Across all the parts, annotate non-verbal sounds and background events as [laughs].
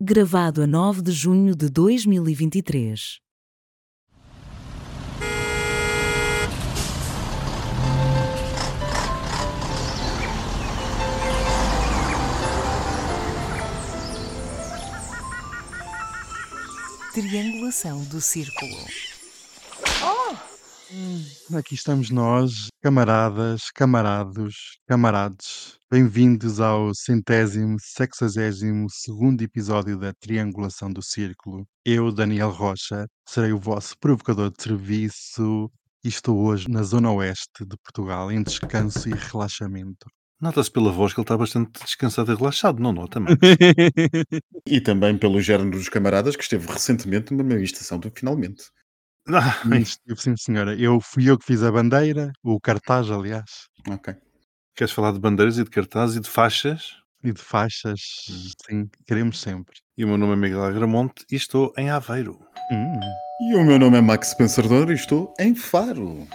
Gravado a 9 de junho de 2023. Triangulação do círculo. Aqui estamos nós, camaradas, camarados, camarados. Bem-vindos ao centésimo, sexagésimo segundo episódio da Triangulação do Círculo. Eu, Daniel Rocha, serei o vosso provocador de serviço e estou hoje na zona oeste de Portugal, em descanso e relaxamento. Nota-se pela voz que ele está bastante descansado e relaxado, não nota, mano? [laughs] E também pelo género dos camaradas que esteve recentemente numa manifestação do Finalmente. Ah, Sim, estive, sim, senhora. Eu fui eu que fiz a bandeira, o cartaz, aliás, Ok. Queres falar de bandeiras e de cartazes e de faixas? e de faixas. Sim, queremos sempre. E o meu nome é Miguel Agramonte e estou em Aveiro. Hum, E o meu nome é Max Pensador e estou em Faro.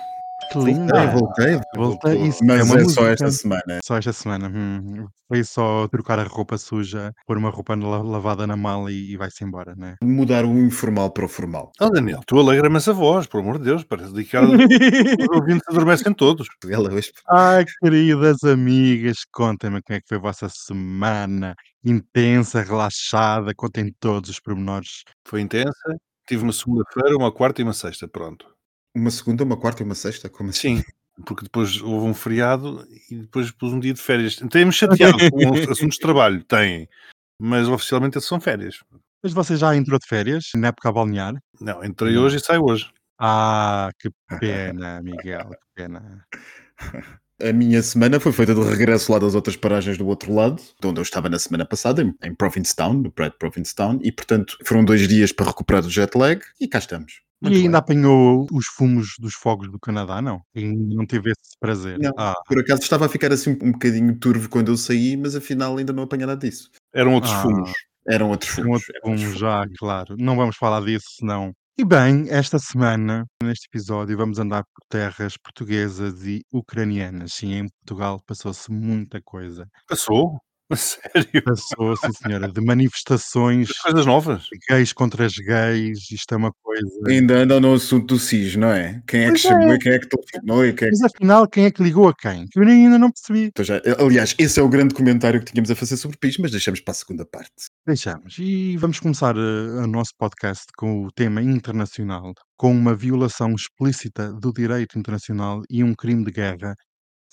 Que lindo! Voltei, voltei. Voltei, Voltou. isso Mas é uma é só esta semana. Só esta semana. hum. Foi só trocar a roupa suja, pôr uma roupa la- lavada na mala e, e vai-se embora, né? Mudar o informal para o formal. Oh, Daniel, tu alegra-me essa voz, por amor de Deus, parece de que os ouvintes adormecem todos. Ela hoje Ai, queridas amigas, contem-me como é que foi a vossa semana intensa, relaxada, contem todos os pormenores. Foi intensa, tive uma segunda-feira, uma quarta e uma sexta, pronto. Uma segunda, uma quarta e uma sexta? Como assim? Sim, porque depois houve um feriado e depois pus um dia de férias. Têm-me [laughs] chateado com os assuntos de trabalho, têm, mas oficialmente são férias. Mas você já entrou de férias, na época a balnear? Não, entrei hoje e saio hoje. Ah, que pena, [laughs] Miguel, que pena. A minha semana foi feita de regresso lá das outras paragens do outro lado, de onde eu estava na semana passada, em, em Provincetown, no de Provincetown, e portanto foram dois dias para recuperar do jet lag e cá estamos. Muito e ainda bem. apanhou os fumos dos fogos do Canadá, não? Ainda não tive esse prazer. Não. Ah, Por acaso estava a ficar assim um bocadinho turvo quando eu saí, mas afinal ainda não apanhei nada disso. Eram outros Ah. fumos. Eram outros um fumos. eram outros fumo já, fumos. claro. Não vamos falar disso, senão. E bem, esta semana, neste episódio, vamos andar por terras portuguesas e ucranianas. Sim, em Portugal passou-se muita coisa. Passou? [laughs] Sério? Passou, sim senhora, de manifestações Coisas novas. de gays contra as gays, isto é uma coisa. Ainda andam no assunto do SIS, não é? Quem é que Pois chamou é. e quem é que telefonou e quem é que... Mas afinal, quem é que ligou a quem? Que eu nem- ainda não percebi. Então já- aliás, esse é o grande comentário que tínhamos a fazer sobre PIS, mas deixamos para a segunda parte. Deixamos. E vamos começar eh, o nosso podcast com o tema internacional, com uma violação explícita do direito internacional e um crime de guerra.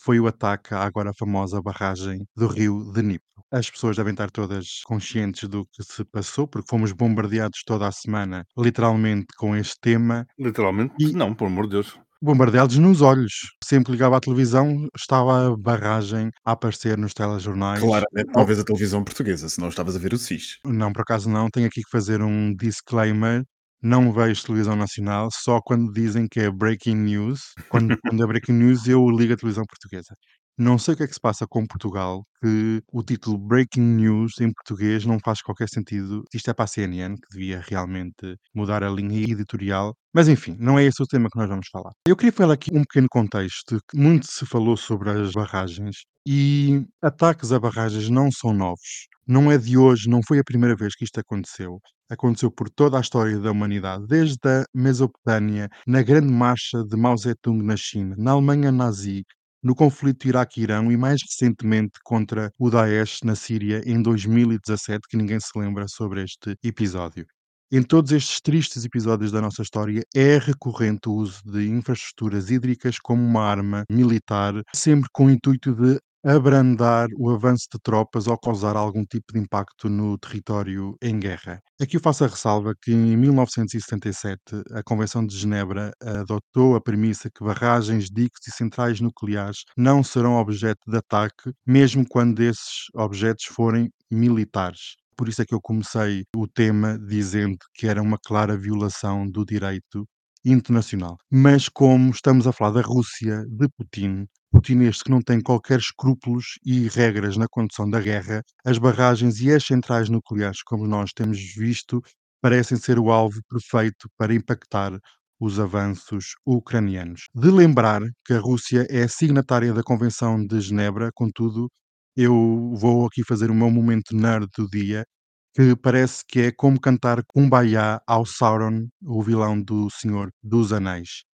Foi o ataque à agora famosa barragem do rio de Dnipro. As pessoas devem estar todas conscientes do que se passou, porque fomos bombardeados toda a semana, literalmente, com este tema. Literalmente, E- não, por amor de Deus. Bombardeados nos olhos. Sempre ligava à televisão, estava a barragem a aparecer nos telejornais. Claramente, talvez a televisão portuguesa, se não estavas a ver o SIS. Não, por acaso não. Tenho aqui que fazer um disclaimer. Não vejo televisão nacional, só quando dizem que é breaking news. Quando, quando é breaking news, eu ligo a televisão portuguesa. Não sei o que é que se passa com Portugal, que o título Breaking News em português não faz qualquer sentido. Isto é para a CNN, que devia realmente mudar a linha editorial. Mas enfim, não é esse o tema que nós vamos falar. Eu queria falar aqui um pequeno contexto. Muito se falou sobre as barragens e ataques a barragens não são novos. Não é de hoje, não foi a primeira vez que isto aconteceu. Aconteceu por toda a história da humanidade, desde a Mesopotâmia, na Grande Marcha de Mao Zedong na China, na Alemanha nazi, no conflito Iraque-Irão e mais recentemente contra o Daesh na Síria em 2017, que ninguém se lembra sobre este episódio. Em todos estes tristes episódios da nossa história, é recorrente o uso de infraestruturas hídricas como uma arma militar, sempre com o intuito de abrandar o avanço de tropas ou causar algum tipo de impacto no território em guerra. Aqui eu faço a ressalva que em 1977 a Convenção de Genebra adotou a premissa que barragens, diques e centrais nucleares não serão objeto de ataque, mesmo quando esses objetos forem militares. Por isso é que eu comecei o tema dizendo que era uma clara violação do direito internacional. Mas como estamos a falar da Rússia, de Putin, Putin este que não tem qualquer escrúpulos e regras na condução da guerra, as barragens e as centrais nucleares, como nós temos visto, parecem ser o alvo perfeito para impactar os avanços ucranianos. De lembrar que a Rússia é signatária da Convenção de Genebra, contudo, eu vou aqui fazer o meu momento nerd do dia que parece que é como cantar Kumbaya ao Sauron, o vilão do Senhor dos Anéis.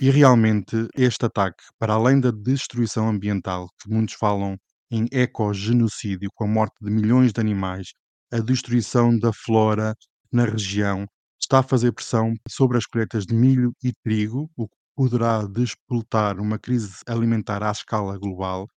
E realmente este ataque, para além da destruição ambiental, que muitos falam em ecogenocídio, com a morte de milhões de animais, a destruição da flora na região, está a fazer pressão sobre as colheitas de milho e trigo, o que poderá despoltar uma crise alimentar à escala global,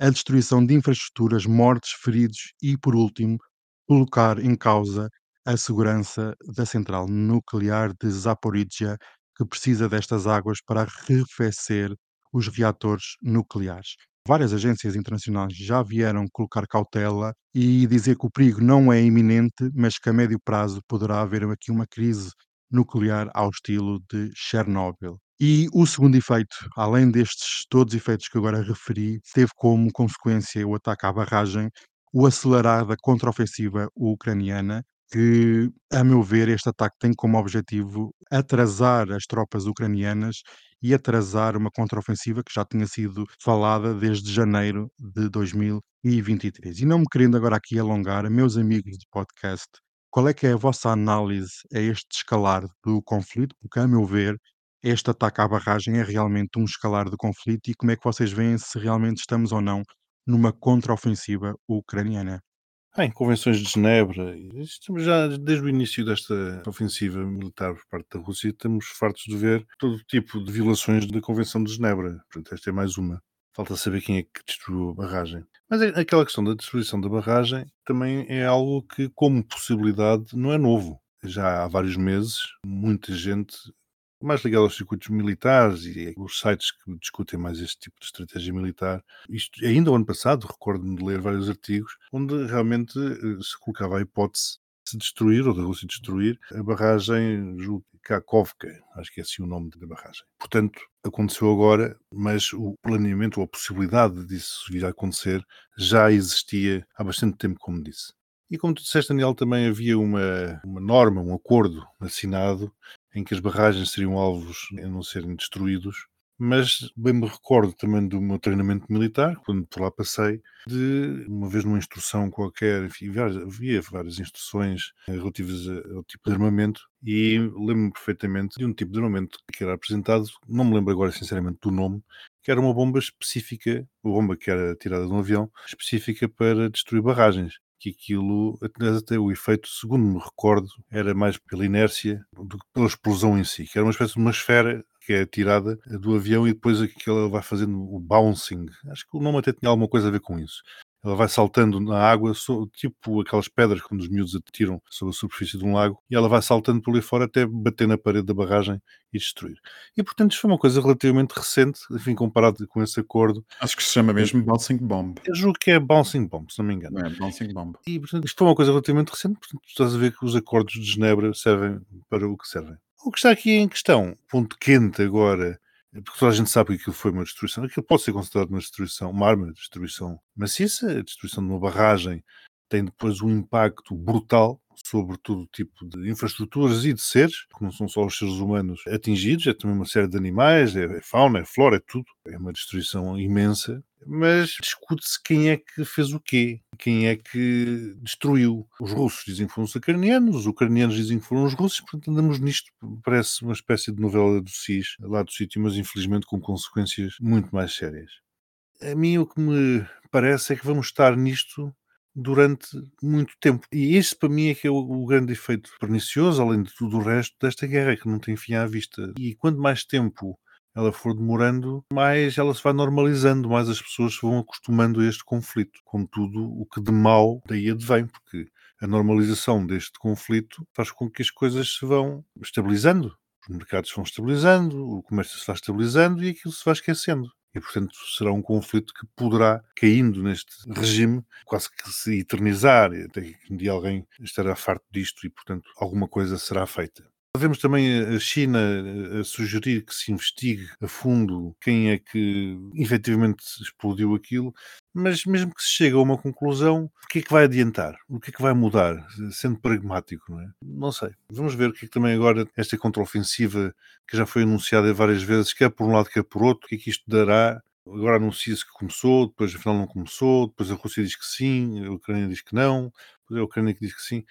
a destruição de infraestruturas, mortes, feridos e, por último, colocar em causa a segurança da central nuclear de Zaporizhia, que precisa destas águas para arrefecer os reatores nucleares. Várias agências internacionais já vieram colocar cautela e dizer que o perigo não é iminente, mas que a médio prazo poderá haver aqui uma crise nuclear ao estilo de Chernobyl. E o segundo efeito, além destes todos os efeitos que agora referi, teve como consequência o ataque à barragem, o acelerar da contraofensiva ucraniana, que, a meu ver, este ataque tem como objetivo atrasar as tropas ucranianas e atrasar uma contraofensiva que já tinha sido falada desde janeiro de 2023. E não me querendo agora aqui alongar, meus amigos de podcast, qual é que é a vossa análise a este escalar do conflito? Porque, a meu ver, este ataque à barragem é realmente um escalar do conflito e como é que vocês veem se realmente estamos ou não numa contraofensiva ucraniana? Bem, convenções de Genebra, estamos já desde o início desta ofensiva militar por parte da Rússia, estamos fartos de ver todo tipo de violações da Convenção de Genebra. Portanto, esta é mais uma. Falta saber quem é que destruiu a barragem. Mas é- aquela questão da destruição da barragem também é algo que, como possibilidade, não é novo. Já há vários meses, muita gente mais ligado aos circuitos militares e os sites que discutem mais este tipo de estratégia militar. Isto ainda o ano passado, recordo-me de ler vários artigos onde realmente eh, se colocava a hipótese de se destruir, ou da Rússia destruir, a barragem Kakovka, acho que é assim o nome da barragem. Portanto, aconteceu agora, mas o planeamento ou a possibilidade disso vir a acontecer já existia há bastante tempo, como disse. E como tu disseste, Daniel, também havia uma, uma norma, um acordo assinado em que as barragens seriam alvos a não serem destruídos. Mas bem me recordo também do meu treinamento militar, quando por lá passei, de uma vez numa instrução qualquer, enfim, havia várias instruções eh, relativas ao tipo de armamento e lembro-me perfeitamente de um tipo de armamento que era apresentado, não me lembro agora sinceramente do nome, que era uma bomba específica, uma bomba que era tirada de um avião, específica para destruir barragens que aquilo, até o efeito, segundo me recordo, era mais pela inércia do que pela explosão em si, que era uma espécie de uma esfera que é tirada do avião e depois aquilo vai fazendo o bouncing. Acho que o nome até tinha alguma coisa a ver com isso. Ela vai saltando na água, tipo aquelas pedras quando os miúdos atiram sobre a superfície de um lago, e ela vai saltando por ali fora até bater na parede da barragem e destruir. E portanto, isto foi uma coisa relativamente recente, enfim, comparado com esse acordo. Acho que se chama mesmo Bouncing Bomb. Eu julgo que é Bouncing Bomb, se não me engano. Não é? Bouncing Bomb. E, portanto, isto foi uma coisa relativamente recente, portanto, estás a ver que os acordos de Genebra servem para o que servem. O que está aqui em questão, ponto quente agora, porque toda a gente sabe que aquilo foi uma destruição, aquilo pode ser considerado uma destruição, uma arma de destruição maciça, a destruição de uma barragem tem depois um impacto brutal sobre todo tipo de infraestruturas e de seres, que não são só os seres humanos atingidos, é também uma série de animais, é fauna, é flora, é tudo. É uma destruição imensa, mas discute-se quem é que fez o quê, quem é que destruiu. Os russos dizem que foram os ucranianos, os ucranianos dizem que foram os russos, portanto andamos nisto, parece uma espécie de novela do SIS, lá do sítio, mas infelizmente com consequências muito mais sérias. A mim o que me parece é que vamos estar nisto durante muito tempo. E isso para mim é que é o, grande efeito pernicioso, além de tudo o resto, desta guerra, que não tem fim à vista. E quanto mais tempo ela for demorando, mais ela se vai normalizando, mais as pessoas se vão acostumando a este conflito, com tudo o que de mal daí advém, porque a normalização deste conflito faz com que as coisas se vão estabilizando. Os mercados vão estabilizando, o comércio se vai estabilizando e aquilo se vai esquecendo. E, portanto, será um conflito que poderá, caindo neste regime, quase que se eternizar, até que um dia alguém estará farto disto e, portanto, alguma coisa será feita. Vemos também a China a sugerir que se investigue a fundo quem é que efetivamente explodiu aquilo, mas mesmo que se chegue a uma conclusão, o que é que vai adiantar? O que é que vai mudar? Sendo pragmático, não é? Não sei. Vamos ver o que é que também agora esta contraofensiva que já foi anunciada várias vezes, quer por um lado, quer por outro, o que é que isto dará? Agora anuncia-se que começou, depois afinal não começou, depois a Rússia diz que sim, a Ucrânia diz que não. é a Ucrânia que diz que sim.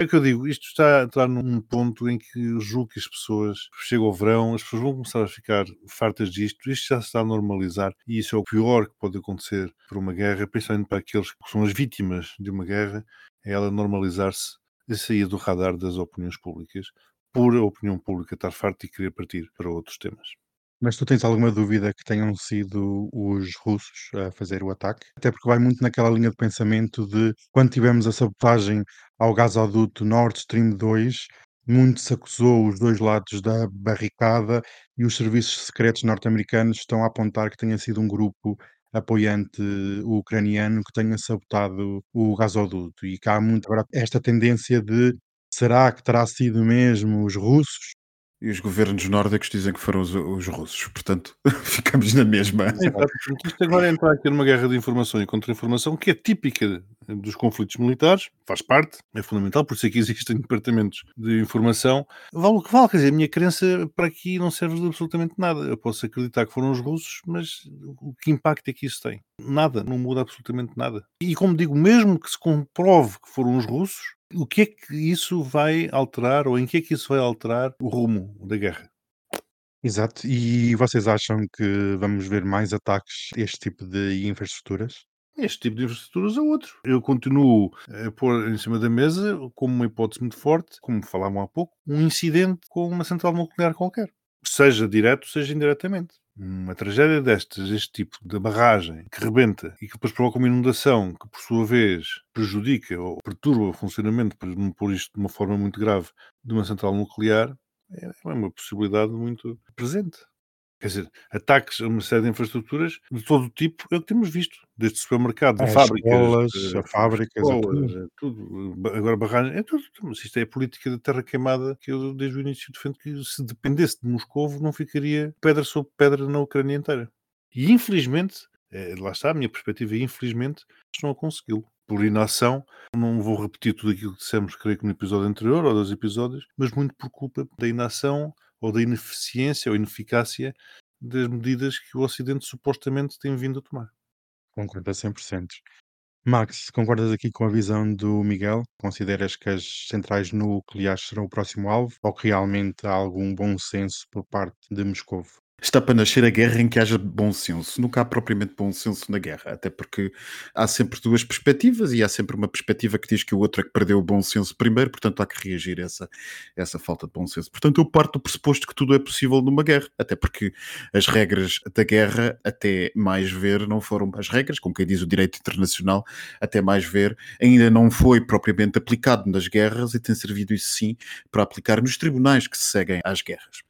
É o que eu digo, isto está, está num ponto em que julgo que as pessoas, chega o verão, as pessoas vão começar a ficar fartas disto, isto já se está a normalizar e isso é o pior que pode acontecer por uma guerra, principalmente para aqueles que são as vítimas de uma guerra, é ela normalizar-se e sair do radar das opiniões públicas, por a opinião pública estar farta e querer partir para outros temas. Mas tu tens alguma dúvida que tenham sido os russos a fazer o ataque? Até porque vai muito naquela linha de pensamento de quando tivemos a sabotagem ao gasoduto Nord Stream 2, muito se acusou os dois lados da barricada e os serviços secretos norte-americanos estão a apontar que tenha sido um grupo apoiante ucraniano que tenha sabotado o gasoduto e cá há muito agora esta tendência de será que terá sido mesmo os russos e os governos nórdicos dizem que foram os, os russos, portanto, [laughs] ficamos na mesma. Isto agora é entrar aqui numa guerra de informação e contra-informação que é típica dos conflitos militares, faz parte, é fundamental, por isso é que existem [laughs] departamentos de informação. Vale o que vale, quer dizer, a minha crença para aqui não serve de absolutamente nada. Eu posso acreditar que foram os russos, mas o que impacto é que isso tem? Nada, não muda absolutamente nada. E como digo, mesmo que se comprove que foram os russos, o que é que isso vai alterar, ou em que é que isso vai alterar o rumo da guerra? Exato. E vocês acham que vamos ver mais ataques a este tipo de infraestruturas? Este tipo de infraestruturas é outro. Eu continuo a pôr em cima da mesa, como uma hipótese muito forte, como falavam há pouco, um incidente com uma central nuclear qualquer. Seja direto, seja indiretamente uma tragédia destas, este tipo de barragem que rebenta e que depois provoca uma inundação que, por sua vez, prejudica ou perturba o funcionamento, por, isto de uma forma muito grave, de uma central nuclear, é, é uma possibilidade muito presente. Quer dizer, ataques a uma série de infraestruturas de todo o tipo é o que temos visto, desde supermercados, a fábricas, escolas, a, fábricas, escolas, a tudo. tudo. Agora barragens, é tudo. Mas isto é a política da terra queimada que eu desde o início defendo que se dependesse de Moscou não ficaria pedra sobre pedra na Ucrânia inteira. E infelizmente, é, lá está a minha perspectiva, infelizmente estão a consegui-lo. Por inação, não vou repetir tudo aquilo que dissemos, creio que no episódio anterior ou dos episódios, mas muito por culpa da inação ou da ineficiência ou ineficácia das medidas que o Ocidente supostamente tem vindo a tomar. Concordo a 100%. Max, concordas aqui com a visão do Miguel? Consideras que as centrais nucleares serão o próximo alvo ou que realmente há algum bom senso por parte de Moscou? Está para nascer a guerra em que haja bom senso. Nunca há propriamente bom senso na guerra, até porque há sempre duas perspectivas e há sempre uma perspectiva que diz que o outro é que perdeu o bom senso primeiro, portanto há que reagir a essa, essa falta de bom senso. Portanto, eu parto do pressuposto que tudo é possível numa guerra, até porque as regras da guerra, até mais ver, não foram as regras, como quem diz o direito internacional, até mais ver, ainda não foi propriamente aplicado nas guerras e tem servido isso sim para aplicar nos tribunais que se seguem às guerras.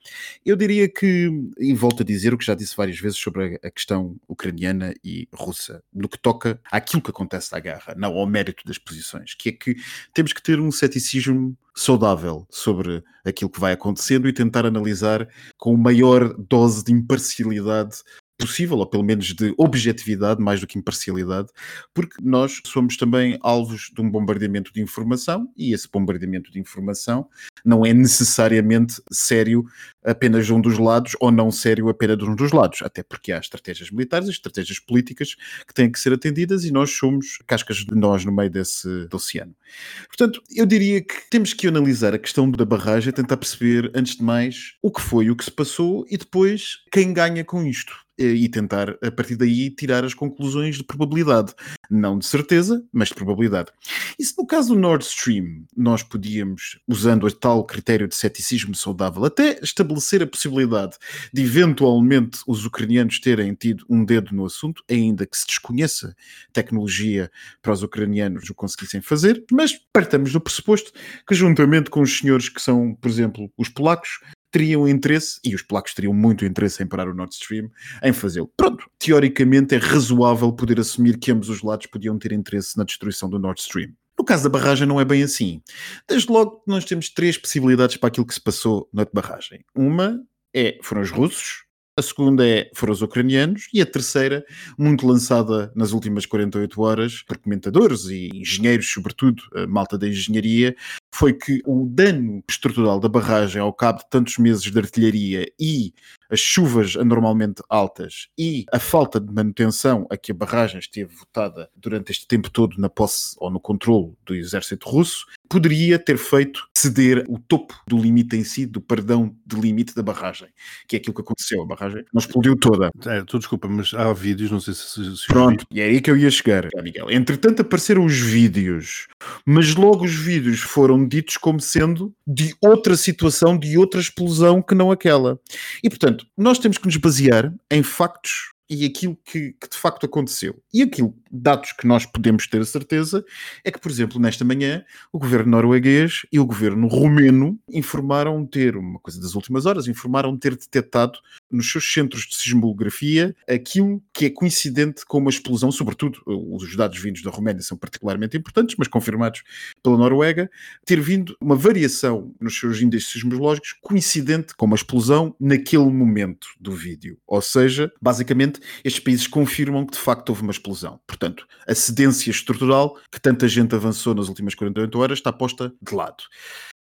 Eu diria que volto a dizer o que já disse várias vezes sobre a, questão ucraniana e russa, no que toca àquilo que acontece na guerra, não ao mérito das posições, que é que temos que ter um ceticismo saudável sobre aquilo que vai acontecendo e tentar analisar com maior dose de imparcialidade possível, ou pelo menos de objetividade, mais do que imparcialidade, porque nós somos também alvos de um bombardeamento de informação e esse bombardeamento de informação não é necessariamente sério apenas de um dos lados ou não sério apenas de um dos lados, até porque há estratégias militares e estratégias políticas que têm que ser atendidas e nós somos cascas de nós no meio desse oceano. Portanto, eu diria que temos que analisar a questão da barragem, tentar perceber, antes de mais, o que foi, o que se passou e depois quem ganha com isto e tentar, a partir daí, tirar as conclusões de probabilidade. Não de certeza, mas de probabilidade. E se no caso do Nord Stream nós podíamos, usando o tal critério de ceticismo saudável, até estabelecer a possibilidade de eventualmente os ucranianos terem tido um dedo no assunto, ainda que se desconheça tecnologia para os ucranianos o conseguissem fazer, mas partamos do pressuposto que, juntamente com os senhores que são, por exemplo, os polacos, teriam interesse, e os polacos teriam muito interesse em parar o Nord Stream, em fazê-lo. Pronto, teoricamente é razoável poder assumir que ambos os lados podiam ter interesse na destruição do Nord Stream. No caso da barragem não é bem assim. Desde logo nós temos três possibilidades para aquilo que se passou na barragem. Uma é, foram os russos, a segunda é foram os ucranianos e a terceira, muito lançada nas últimas 48 horas por comentadores e engenheiros, sobretudo, a malta da engenharia, foi que o dano estrutural da barragem ao cabo de tantos meses de artilharia e as chuvas anormalmente altas e a falta de manutenção a que a barragem esteve votada durante este tempo todo na posse ou no controle do exército russo, poderia ter feito ceder o topo do limite em si, do perdão de limite da barragem, que é aquilo que aconteceu. A barragem não explodiu toda. É, tu desculpa, mas há vídeos, não sei se. se Pronto, e é aí que eu ia chegar, Miguel. Entretanto, apareceram os vídeos, mas logo os vídeos foram ditos como sendo de outra situação, de outra explosão que não aquela. E portanto, nós temos que nos basear em factos e aquilo que, que, de facto aconteceu. E aquilo, dados que nós podemos ter a certeza, é que, por exemplo, nesta manhã, o governo norueguês e o governo romeno informaram ter, uma coisa das últimas horas, informaram ter detectado nos seus centros de sismografia aquilo que é coincidente com uma explosão, sobretudo os dados vindos da Roménia são particularmente importantes, mas confirmados pela Noruega, ter vindo uma variação nos seus índices sismológicos coincidente com uma explosão naquele momento do vídeo. Ou seja, basicamente estes países confirmam que de facto houve uma explosão. Portanto, a cedência estrutural que tanta gente avançou nas últimas 48 horas está posta de lado.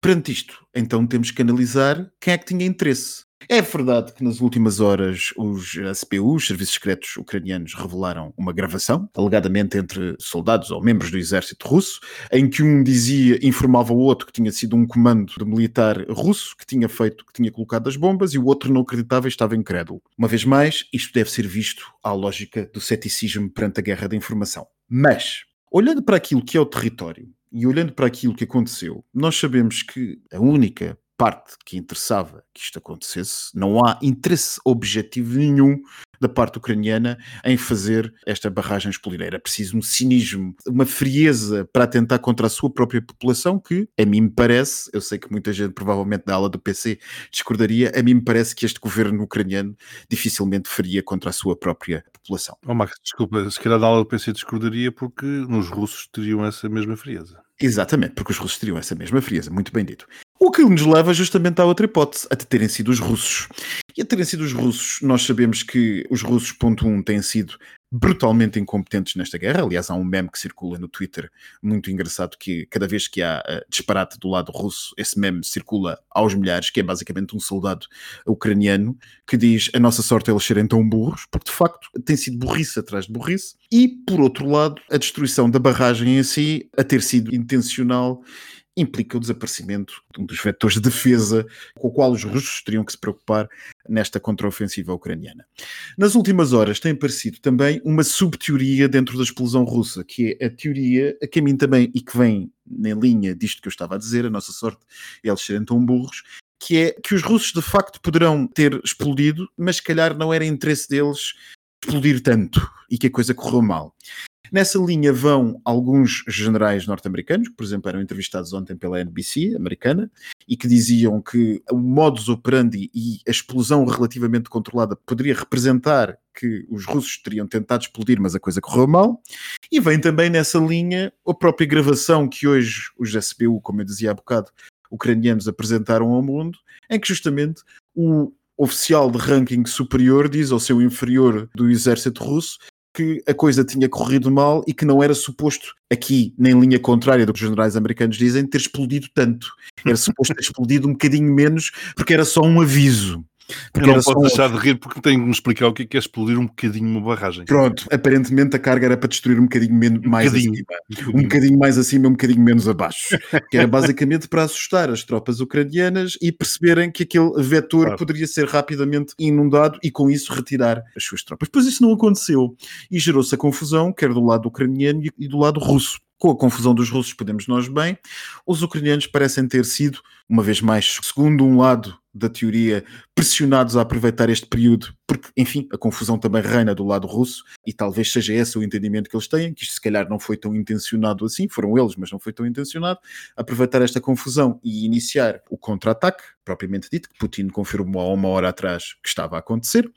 Perante isto, então temos que analisar quem é que tinha interesse. É verdade que nas últimas horas os SPU, os Serviços Secretos Ucranianos, revelaram uma gravação, alegadamente entre soldados ou membros do exército russo, em que um dizia, informava o outro que tinha sido um comando militar russo que tinha feito, que tinha colocado as bombas, e o outro não acreditava e estava incrédulo. Uma vez mais, isto deve ser visto à lógica do ceticismo perante a guerra da informação. Mas, olhando para aquilo que é o território e olhando para aquilo que aconteceu, nós sabemos que a única parte que interessava que isto acontecesse, não há interesse objetivo nenhum da parte ucraniana em fazer esta barragem explodir. Era preciso um cinismo, uma frieza para atentar contra a sua própria população que, a mim me parece, eu sei que muita gente provavelmente da ala do PC discordaria, a mim me parece que este governo ucraniano dificilmente faria contra a sua própria população. Oh, Max, desculpa, se calhar da ala do PC discordaria porque nos russos teriam essa mesma frieza. Exatamente, porque os russos teriam essa mesma frieza, muito bem dito. O que nos leva justamente à outra hipótese, a terem sido os russos. E a terem sido os russos, nós sabemos que os russos, ponto um, têm sido brutalmente incompetentes nesta guerra. Aliás, há um meme que circula no Twitter muito engraçado que cada vez que há uh, disparate do lado russo, esse meme circula aos milhares, que é basicamente um soldado ucraniano que diz a nossa sorte é eles serem tão burros, porque de facto tem sido burrice atrás de burrice. E, por outro lado, a destruição da barragem em si, a ter sido intencional implica o desaparecimento de um dos vetores de defesa com o qual os russos teriam que se preocupar nesta contraofensiva ucraniana. Nas últimas horas tem aparecido também uma subteoria dentro da explosão russa, que é a teoria a mim também, e que vem na linha disto que eu estava a dizer, a nossa sorte é eles serem tão burros, que é que os russos de facto poderão ter explodido, mas se calhar não era interesse deles explodir tanto e que a coisa correu mal. Nessa linha vão alguns generais norte-americanos, que, por exemplo, eram entrevistados ontem pela NBC americana, e que diziam que o modus operandi e a explosão relativamente controlada poderia representar que os russos teriam tentado explodir, mas a coisa correu mal. E vem também nessa linha a própria gravação que hoje os SBU, como eu dizia há bocado, ucranianos apresentaram ao mundo, em que justamente o oficial de ranking superior diz ao seu inferior do exército russo que a coisa tinha corrido mal e que não era suposto, aqui, nem linha contrária do que os generais americanos dizem, ter explodido tanto. Era suposto ter [laughs] explodido um bocadinho menos, porque era só um aviso. Porque eu não posso deixar de rir porque tenho de me explicar o que é, que é explodir um bocadinho uma barragem. Pronto, aparentemente a carga era para destruir um bocadinho menos, um mais bocadinho. acima. Um bocadinho mais acima, um bocadinho menos abaixo. que era [laughs] basicamente para assustar as tropas ucranianas e perceberem que aquele vetor claro. poderia ser rapidamente inundado e com isso retirar as suas tropas. Pois isso não aconteceu e gerou-se a confusão, quer do lado ucraniano e do lado russo com a confusão dos russos, podemos nós bem, os ucranianos parecem ter sido, uma vez mais, segundo um lado da teoria pressionados a aproveitar este período, porque, enfim, a confusão também reina do lado russo e talvez seja esse o entendimento que eles têm, que isto se calhar não foi tão intencionado assim, foram eles, mas não foi tão intencionado, aproveitar esta confusão e iniciar o contra-ataque, propriamente dito, que Putin confirmou há uma hora atrás que estava a acontecer,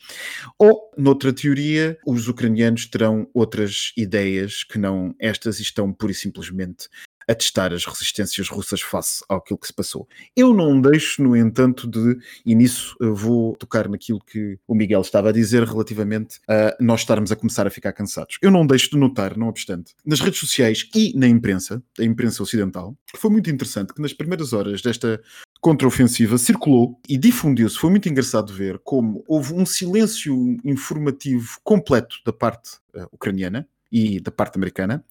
ou, noutra teoria, os ucranianos terão outras ideias que não estas e estão pura e simplesmente a testar as resistências russas face àquilo que se passou. Eu não deixo, no entanto, de, e nisso vou tocar naquilo que o Miguel estava a dizer relativamente a nós estarmos a começar a ficar cansados. Eu não deixo de notar, não obstante, nas redes sociais e na imprensa, a imprensa ocidental, que foi muito interessante que nas primeiras horas desta contraofensiva circulou e difundiu-se. Foi muito engraçado ver como houve um silêncio informativo completo da parte uh, ucraniana e da parte americana.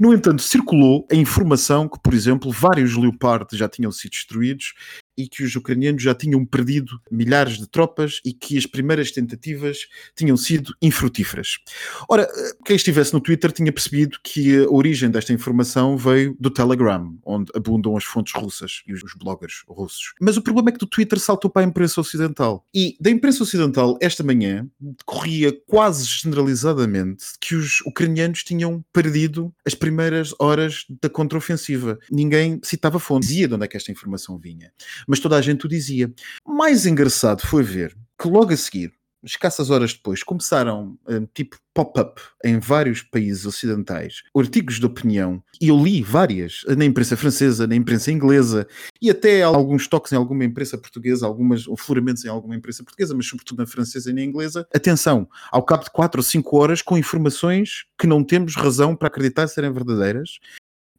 No entanto, circulou a informação que, por exemplo, vários Leopard já tinham sido destruídos e que os ucranianos já tinham perdido milhares de tropas e que as primeiras tentativas tinham sido infrutíferas. Ora, quem estivesse no Twitter tinha percebido que a origem desta informação veio do Telegram, onde abundam as fontes russas e os bloggers russos. Mas o problema é que do Twitter saltou para a imprensa ocidental. E da imprensa ocidental, esta manhã, corria quase generalizadamente que os ucranianos tinham perdido as primeiras horas da contraofensiva. Ninguém citava fontes, dizia de onde é que esta informação vinha mas toda a gente o dizia. Mais engraçado foi ver que logo a seguir, escassas horas depois, começaram um, tipo pop-up em vários países ocidentais, artigos de opinião, e eu li várias, na imprensa francesa, na imprensa inglesa, e até alguns toques em alguma imprensa portuguesa, algumas floramentos em alguma imprensa portuguesa, mas sobretudo na francesa e na inglesa. Atenção, ao cabo de 4 ou 5 horas, com informações que não temos razão para acreditar serem verdadeiras,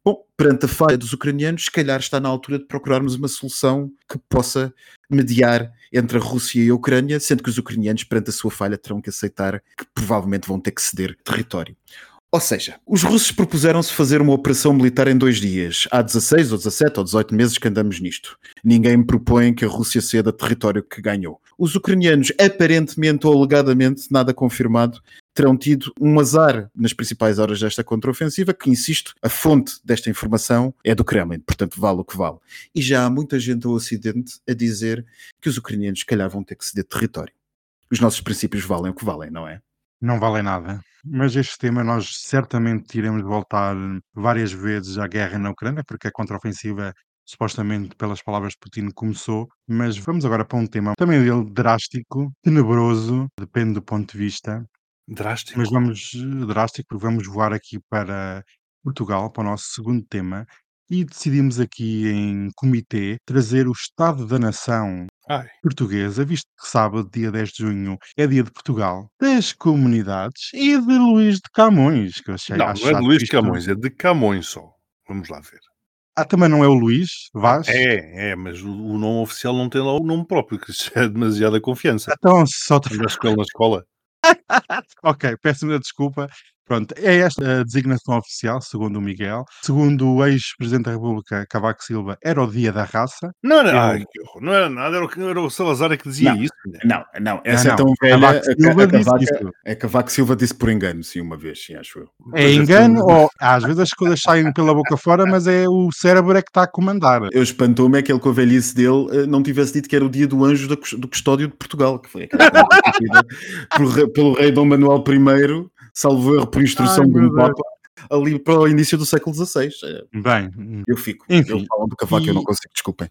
Bom, perante a falha dos ucranianos, se calhar está na altura de procurarmos uma solução que possa mediar entre a Rússia e a Ucrânia, sendo que os ucranianos, perante a sua falha, terão que aceitar que provavelmente vão ter que ceder território. Ou seja, os russos propuseram-se fazer uma operação militar em dois dias. Há 16 ou 17 ou 18 meses que andamos nisto. Ninguém me propõe que a Rússia ceda território que ganhou. Os ucranianos, aparentemente ou alegadamente, nada confirmado, terão tido um azar nas principais horas desta contraofensiva, que, insisto, a fonte desta informação é do Kremlin, portanto vale o que vale. E já há muita gente ao Ocidente a dizer que os ucranianos, se calhar, vão ter que ceder território. Os nossos princípios valem o que valem, não é? Não valem nada. Mas este tema nós certamente iremos voltar várias vezes à guerra na Ucrânia, porque a contraofensiva supostamente pelas palavras de Putin começou, mas vamos agora para um tema também dele drástico, tenebroso, depende do ponto de vista, Drástico. mas vamos drástico, porque vamos voar aqui para Portugal, para o nosso segundo tema, e decidimos aqui em comitê trazer o Estado da Nação Ai, portuguesa, visto que sábado, dia 10 de junho, é dia de Portugal, das comunidades e de Luís de Camões, que eu achei não, não é de Luís isto. Camões, é de Camões só. Vamos lá ver. Ah, também não é o Luís Vaz? É, é, mas o, o nome oficial não tem lá o nome próprio, que isso [laughs] é demasiada confiança. Então só te... Com ele na escola? [laughs] Ok, peço-me desculpa. Pronto, é esta a designação oficial, segundo o Miguel. Segundo o ex-presidente da República, Cavaco Silva, era o dia da raça. Não era, ai, não era nada, era o, era o Salazar é que dizia Não. isso. né? Não, não, essa não, é tão velha. Cavaco a- Silva a, disse Cavaco, isso. a Cavaco Silva disse por engano, sim, uma vez, sim, acho eu. É Mas engano assim- ou às vezes as coisas saem pela boca fora, mas é o cérebro é que está a comandar. Eu espantou-me é que ele, com a velhice dele, eh, não tivesse dito que era o dia do anjo do custódio de Portugal, que foi aquela [laughs] pelo, pelo rei Dom Manuel I, salvo erro por instrução Ai, de um. Papa, ali para o início do século XVI. Eh, Bem, Eu fico. Enfim, Eles falam do cavaco, eu não e- consigo, desculpem.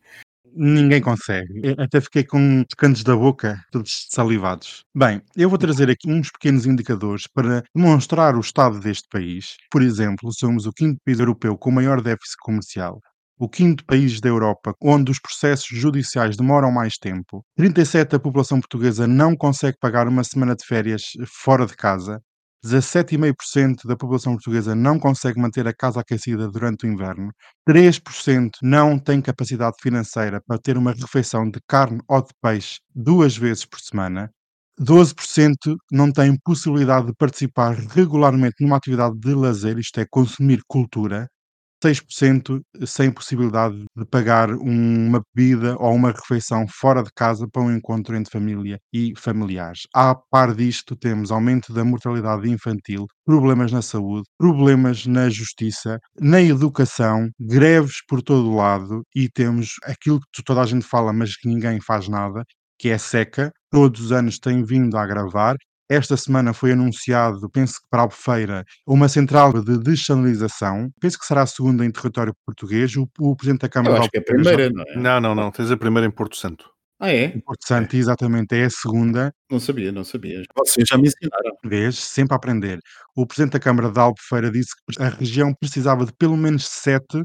Ninguém consegue. Eu Até fiquei com os cantos da boca todos salivados. Bem, eu vou trazer aqui uns pequenos indicadores para demonstrar o estado deste país. Por exemplo, somos o quinto país europeu com maior déficit comercial. O quinto país da Europa onde os processos judiciais demoram mais tempo. 37% da população portuguesa não consegue pagar uma semana de férias fora de casa. 17,5% da população portuguesa não consegue manter a casa aquecida durante o inverno. 3% não tem capacidade financeira para ter uma refeição de carne ou de peixe duas vezes por semana. 12% não têm possibilidade de participar regularmente numa atividade de lazer, isto é, consumir cultura. 6% sem possibilidade de pagar um- uma bebida ou uma refeição fora de casa para um encontro entre família e familiares. A par disto, temos aumento da mortalidade infantil, problemas na saúde, problemas na justiça, na educação, greves por todo o lado e temos aquilo que toda a gente fala, mas que ninguém faz nada, que é seca. Todos os anos tem vindo a agravar. Esta semana foi anunciado, penso que para a Albufeira, uma central de desalinização. Penso que será a segunda em território português. O, o Presidente da Câmara Eu acho que é a primeira, não é? Não, não, não. Tens a primeira em Porto Santo. Ah, é? em Porto Santo, exatamente, é a segunda Não sabia, não sabia. Vocês já me ensinaram. vez, sempre a aprender. O Presidente da Câmara de Albufeira disse que a região precisava de pelo menos sete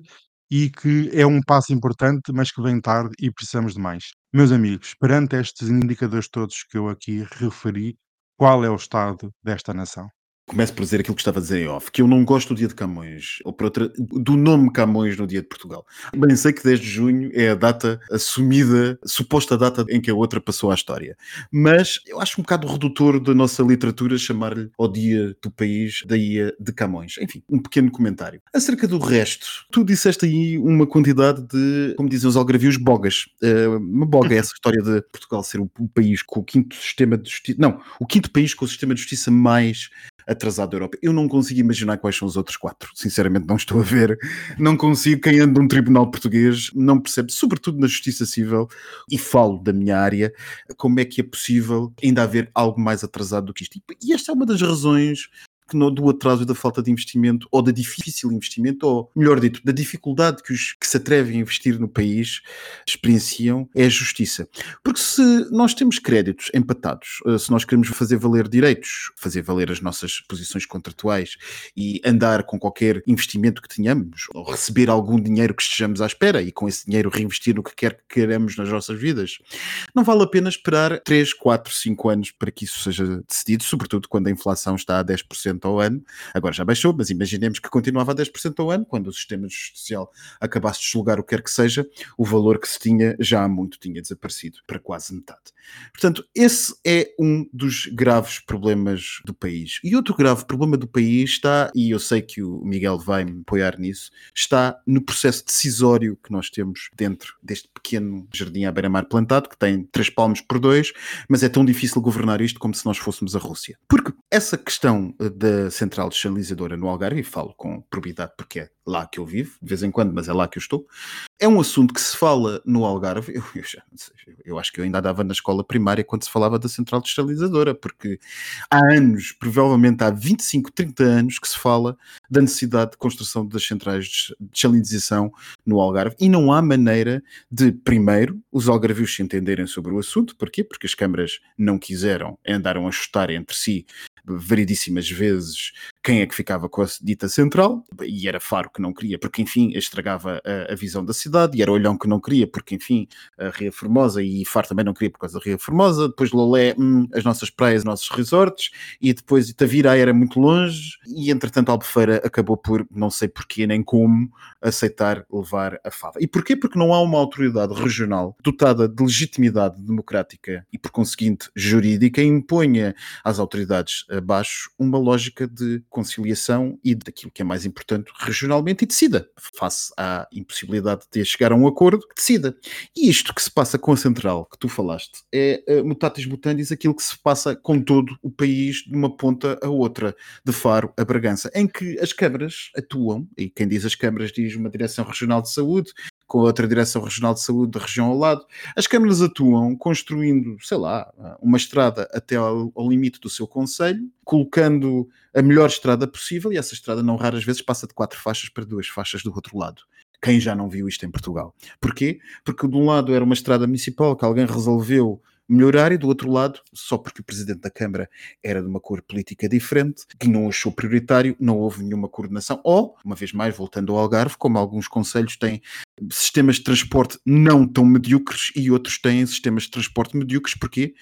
e que é um passo importante, mas que vem tarde e precisamos de mais. Meus amigos, perante estes indicadores todos que eu aqui referi, qual é o estado desta nação? Começo por dizer aquilo que estava a dizer em off, que eu não gosto do dia de Camões, ou por outra, do nome Camões no dia de Portugal. Bem sei que desde junho é a data assumida, suposta data em que a outra passou à história. Mas eu acho um bocado redutor da nossa literatura chamar-lhe ao dia do país da Ia de Camões. Enfim, um pequeno comentário. Acerca do resto, tu disseste aí uma quantidade de, como dizem os algravios, bogas. Uh, uma boga é essa história de Portugal ser o país com o quinto sistema de justiça. Não, o quinto país com o sistema de justiça mais atrasado da Europa. Eu não consigo imaginar quais são os outros quatro. Sinceramente, não estou a ver. Não consigo. Quem anda num tribunal português não percebe, sobretudo na justiça civil, e falo da minha área, como é que é possível ainda haver algo mais atrasado do que isto. E esta é uma das razões que não, do atraso da falta de investimento, ou da difícil investimento, ou melhor dito, da dificuldade que os que se atrevem a investir no país experienciam, é a justiça. Porque se nós temos créditos empatados, eh, se nós queremos fazer valer direitos, fazer valer as nossas posições contratuais e andar com qualquer investimento que tenhamos, ou receber algum dinheiro que estejamos à espera e com esse dinheiro reinvestir no que quer que queremos nas nossas vidas, não vale a pena esperar 3, 4, 5 anos para que isso seja decidido, sobretudo quando a inflação está a 10% 10% ao ano, agora já baixou, mas imaginemos que continuava a 10% ao ano, quando o sistema judicial acabasse de deslogar o que quer que seja, o valor que se tinha já há muito tinha desaparecido, para quase metade. Portanto, esse é um dos graves problemas do país. E outro grave problema do país está, e eu sei que o Miguel vai me apoiar nisso, está no processo decisório que nós temos dentro deste pequeno jardim à beira-mar plantado, que tem três palmos por dois, mas é tão difícil governar isto como se nós fôssemos a Rússia. Porque essa questão da da central desalinizadora no Algarve, e falo com probidade porque é lá que eu vivo, de vez em quando, mas é lá que eu estou. É um assunto que se fala no Algarve, eu, eu, já, eu acho que eu ainda andava na escola primária quando se falava da central desalinizadora, porque há anos, provavelmente há 25, 30 anos, que se fala da necessidade de construção das centrais de desalinização no Algarve, e não há maneira de, primeiro, os algarvios se entenderem sobre o assunto, porquê? Porque as câmaras não quiseram, andaram a chutar entre si variedíssimas vezes quem é que ficava com a dita central, e era Faro que não queria, porque enfim estragava a, a, visão da cidade, e era Olhão que não queria, porque enfim a Ria Formosa, e Faro também não queria por causa da Ria Formosa, depois Lolé, hum, as nossas praias, os nossos resorts, e depois Itavira era muito longe, e entretanto Albufeira acabou por, não sei porquê nem como, aceitar levar a fava. E porquê? Porque não há uma autoridade regional dotada de legitimidade democrática e por conseguinte jurídica imponha às autoridades abaixo uma lógica de conciliação e daquilo que é mais importante regionalmente e decida, face à impossibilidade de chegar a um acordo, decida. E isto que se passa com a central que tu falaste é uh, mutatis mutandis aquilo que se passa com todo o país de uma ponta a outra, de Faro a Bragança, em que as câmaras atuam, e quem diz as câmaras diz uma direção regional de saúde, com a outra direção regional de saúde da região ao lado. As câmaras atuam construindo, sei lá, uma estrada até ao, ao limite do seu conselho, colocando a melhor estrada possível, e essa estrada não raras vezes passa de quatro faixas para duas faixas do outro lado. Quem já não viu isto em Portugal? Porquê? Porque de um lado era uma estrada municipal que alguém resolveu melhorar, e do outro lado, só porque o presidente da Câmara era de uma cor política diferente, que não achou prioritário, não houve nenhuma coordenação. Ou, uma vez mais, voltando ao Algarve, como alguns conselhos têm sistemas de transporte não tão medíocres e outros têm sistemas de transporte medíocres, porquê?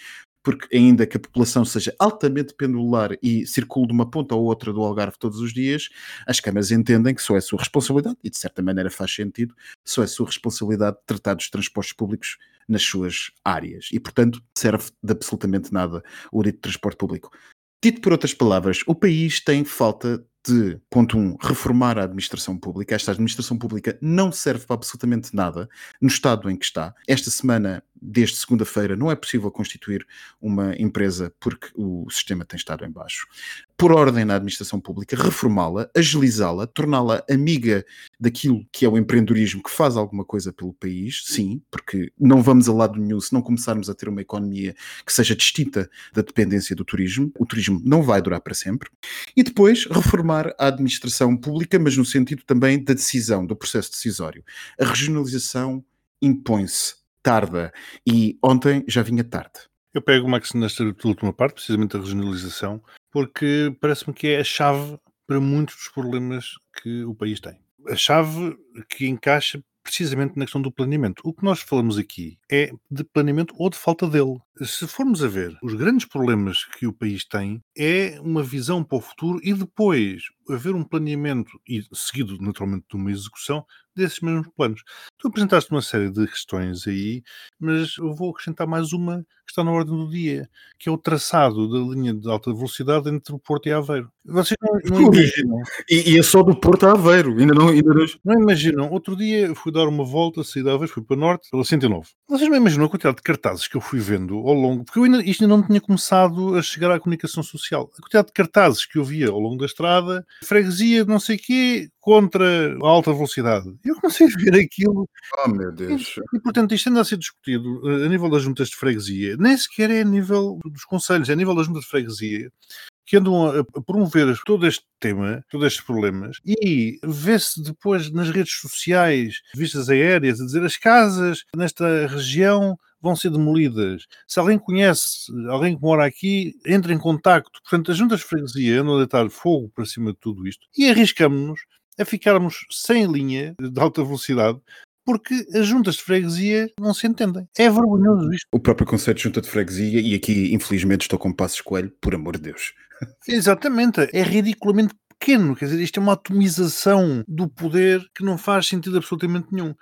Porque ainda que a população seja altamente pendular e circule de uma ponta ou outra do Algarve todos os dias, as câmaras entendem que só é sua responsabilidade, e de certa maneira faz sentido, só é sua responsabilidade tratar dos transportes públicos nas suas áreas. E, portanto, serve de absolutamente nada o dito transporte público. Dito por outras palavras, o país tem falta de, ponto 1, um, reformar a administração pública. Esta administração pública não serve para absolutamente nada no estado em que está. Esta semana desde segunda-feira não é possível constituir uma empresa porque o sistema tem estado em baixo. Por ordem na administração pública, reformá-la, agilizá-la, torná-la amiga daquilo que é o empreendedorismo que faz alguma coisa pelo país, sim, porque não vamos a lado nenhum se não começarmos a ter uma economia que seja distinta da dependência do turismo. O turismo não vai durar para sempre. E depois, reformar a administração pública, mas no sentido também da decisão, do processo decisório. A regionalização impõe-se tarda e ontem já vinha tarde. Eu pego, Max, nesta última parte, precisamente a regionalização, porque parece-me que é a chave para muitos dos problemas que o país tem. A chave que encaixa precisamente na questão do planeamento. O que nós falamos aqui é de planeamento ou de falta dele. Se formos a ver, os grandes problemas que o país tem é uma visão para o futuro e depois haver um planeamento, e seguido naturalmente de uma execução, desses mesmos planos. Tu apresentaste uma série de questões aí, mas eu vou acrescentar mais uma que está na ordem do dia, que é o traçado da linha de alta velocidade entre o Porto e Aveiro. Vocês não, não imaginam. E, e é só do Porto a Aveiro. Ainda não, ainda não... Não imaginam. Outro dia fui dar uma volta, saí da Aveiro, fui para Norte, pela 109. Vocês não imaginam a quantidade de cartazes que eu fui vendo ao longo, porque eu ainda, isto ainda não tinha começado a chegar à comunicação social. A quantidade de cartazes que eu via ao longo da estrada, freguesia, não sei o quê, contra a alta velocidade. Eu comecei a ver aquilo. Oh, meu Deus. E, portanto, isto anda a ser discutido eh, a nível das juntas de freguesia, nem sequer é a nível dos conselhos, é a nível das juntas de freguesia que andam a promover todo este tema, todos estes problemas, e vê-se depois nas redes sociais, vistas aéreas, a dizer as casas nesta região vão ser demolidas. Se alguém conhece, alguém que mora aqui, entre em contacto. Portanto, as juntas de freguesia andam a deitar fogo para cima de tudo isto e arriscamos-nos a ficarmos sem linha de alta velocidade porque as juntas de freguesia não se entendem. É vergonhoso isto. O próprio conceito de junta de freguesia, e aqui infelizmente estou com passos coelho, por amor de Deus. [laughs] Exatamente, é ridiculamente pequeno, quer dizer, isto é uma atomização do poder que não faz sentido absolutamente nenhum.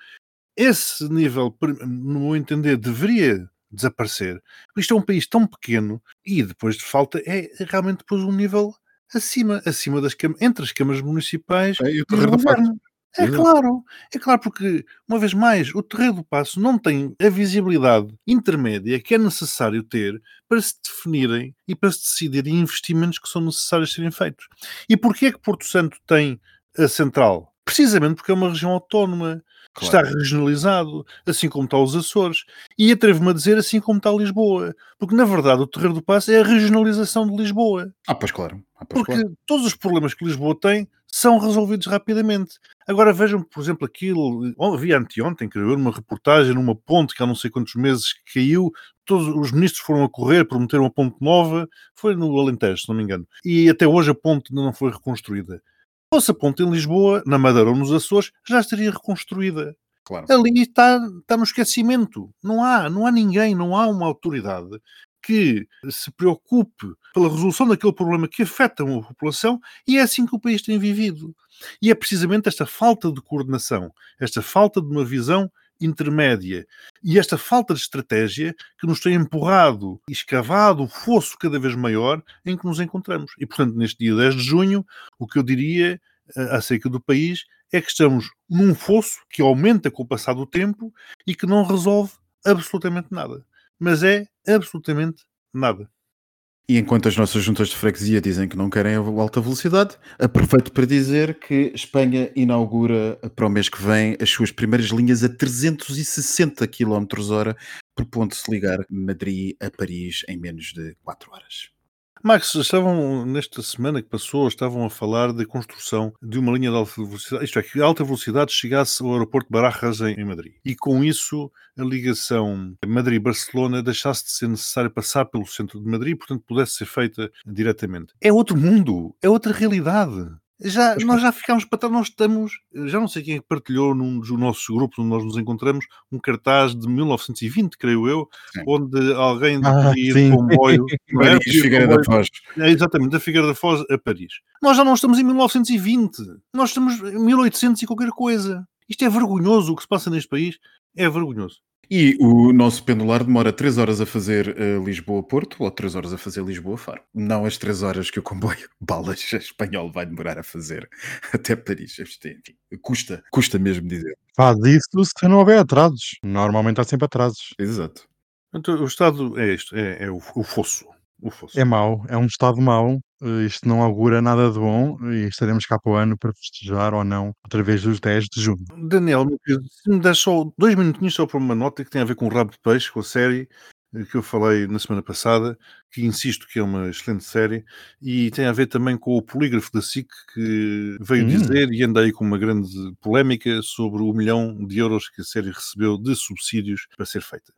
Esse nível, no meu entender, deveria desaparecer. Isto é um país tão pequeno e depois de falta é realmente depois um nível acima, acima das entre as câmaras municipais é, e o e o governo. É claro, é claro, porque, uma vez mais, o Terreiro do Passo não tem a visibilidade intermédia que é necessário ter para se definirem e para se decidirem investimentos que são necessários serem feitos. E porquê é que Porto Santo tem a central? Precisamente porque é uma região autónoma, Claro. está regionalizado, assim como está os Açores. E atrevo-me a dizer assim como está Lisboa. Porque, na verdade, o Terreiro do Passo é a regionalização de Lisboa. Ah, pois claro. Ah, pois Porque claro. todos os problemas que Lisboa tem são resolvidos rapidamente. Agora vejam, por exemplo, aquilo. Havia anteontem, creio eu, uma reportagem numa ponte que há não sei quantos meses caiu. Todos os ministros foram a correr, prometeram uma ponte nova. Foi no Alentejo, se não me engano. E até hoje a ponte não foi reconstruída. Se fosse a ponte em Lisboa, na Madeira ou nos Açores, já estaria reconstruída claro. ali está, está no esquecimento. Não há, não há ninguém, não há uma autoridade que se preocupe pela resolução daquele problema que afeta uma população e é assim que o país tem vivido. E é precisamente esta falta de coordenação, esta falta de uma visão intermédia e esta falta de estratégia que nos tem empurrado e escavado o fosso cada vez maior em que nos encontramos. E, portanto, neste dia 10 de junho, o que eu diria eh, acerca do país é que estamos num fosso que aumenta com o passar do tempo e que não resolve absolutamente nada. Mas é absolutamente nada. E enquanto as nossas juntas de freguesia dizem que não querem a alta velocidade, aproveito para dizer que Espanha inaugura para o mês que vem as suas primeiras linhas a 360 km hora, propondo-se ligar Madrid a Paris em menos de 4 horas. Max, estavam nesta semana que passou, estavam a falar da construção de uma linha de alta velocidade, isto é, que alta velocidade chegasse ao aeroporto de Barajas em, em Madrid. E com isso, a ligação Madrid-Barcelona deixasse de ser necessário passar pelo centro de Madrid, portanto, pudesse ser feita diretamente. É outro mundo, é outra realidade. Já, nós já ficámos para trás, nós estamos, já não sei quem é que partilhou num dos nossos grupos onde nós nos encontramos, um cartaz de 1920, creio eu, Sim. onde alguém Ah, de comboio, [laughs] é? Paris, Figueira da Foz. é, exatamente, da Figueira da Foz a Paris. Nós já não estamos em 1920, nós estamos em 1800 e qualquer coisa. Isto é vergonhoso, o que se passa neste país é vergonhoso. E o nosso pendular demora 3 horas a fazer eh, Lisboa-Porto ou 3 horas a fazer Lisboa-Faro. Não as 3 horas que o comboio [laughs] balas espanhol vai demorar a fazer [laughs] até Paris. É, enfim, custa, custa mesmo dizer. Faz isso se não houver atrasos. Normalmente há sempre atrasos. Exato. Então, o Estado é isto, é, é o, o fosso. O fosso. É mau, é um estado mau. eh, Isto não augura nada de bom e estaremos cá para o ano para festejar ou não, outra vez dos 10 de junho. Daniel, se me der só dois minutinhos só para uma nota que tem a ver com o Rabo de Peixe, com a série eh, que eu falei na semana passada, que insisto que é uma excelente série, e tem a ver também com o polígrafo da SIC que veio Hum. dizer e anda aí com uma grande polémica sobre o milhão de euros que a série recebeu de subsídios para ser feita.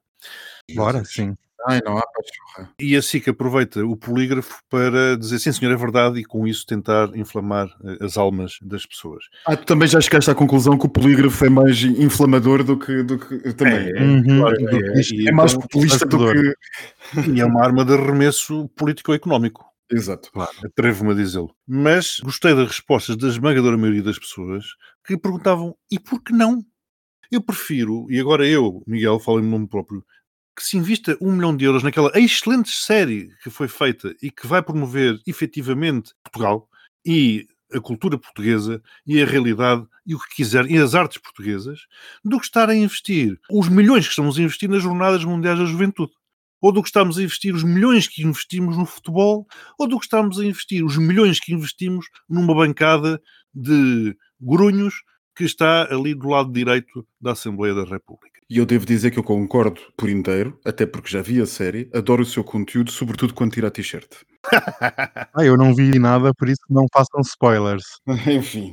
Bora, sim. Ai, não há pachorra. E a SIC aproveita o polígrafo para dizer sim, senhor, é verdade, e com isso tentar inflamar eh, as almas das pessoas. Ah, tu também já chegaste à conclusão que o polígrafo é mais inflamador do que. Do que também. É, Uhum. claro, Do que isto. e É mais então- populista do vencedor. que. e é uma arma de arremesso político-económico. Exato. Atrevo-me a dizê-lo. Mas gostei das respostas da esmagadora maioria das pessoas que perguntavam: e por que não? Eu prefiro, e agora eu, Miguel, falo em nome próprio, que se invista um milhão de euros naquela excelente série que foi feita e que vai promover efetivamente Portugal e a cultura portuguesa e a realidade e o que quiser, e as artes portuguesas, do que estar a investir os milhões que estamos a investir nas Jornadas Mundiais da Juventude. Ou do que estamos a investir os milhões que investimos no futebol, ou do que estamos a investir os milhões que investimos numa bancada de grunhos que está ali do lado direito da Assembleia da República. E eu devo dizer que eu concordo por inteiro, até porque já vi a série, adoro o seu conteúdo, sobretudo quando tira a t-shirt. Ah, eu não vi nada, por isso não façam spoilers. [laughs] Enfim,